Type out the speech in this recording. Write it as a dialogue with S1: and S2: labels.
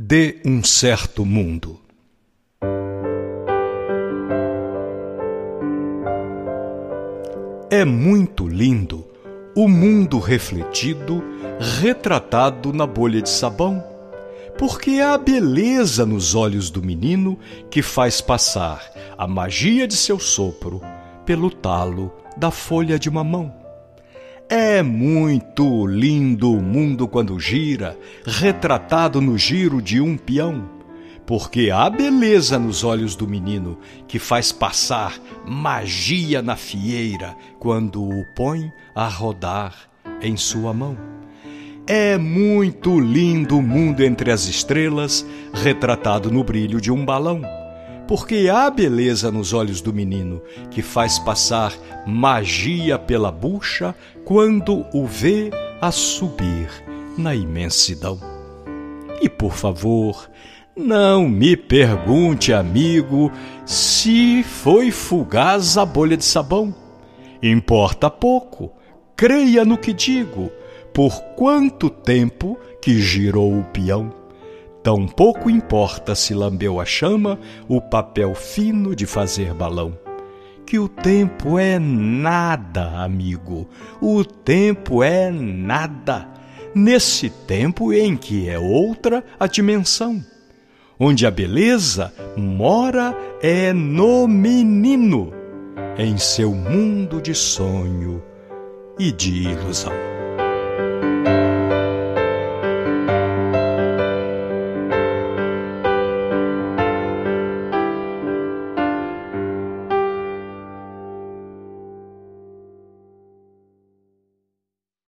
S1: de um certo mundo. É muito lindo o mundo refletido, retratado na bolha de sabão, porque há beleza nos olhos do menino que faz passar a magia de seu sopro pelo talo da folha de mamão. É muito lindo o mundo quando gira, retratado no giro de um peão, porque há beleza nos olhos do menino que faz passar magia na fieira quando o põe a rodar em sua mão. É muito lindo o mundo entre as estrelas, retratado no brilho de um balão porque há beleza nos olhos do menino que faz passar magia pela bucha quando o vê a subir na imensidão. E por favor, não me pergunte, amigo, se foi fugaz a bolha de sabão. Importa pouco, creia no que digo, por quanto tempo que girou o peão. Tão pouco importa se lambeu a chama o papel fino de fazer balão. Que o tempo é nada, amigo, o tempo é nada. Nesse tempo em que é outra a dimensão, onde a beleza mora é no menino, em seu mundo de sonho e de ilusão.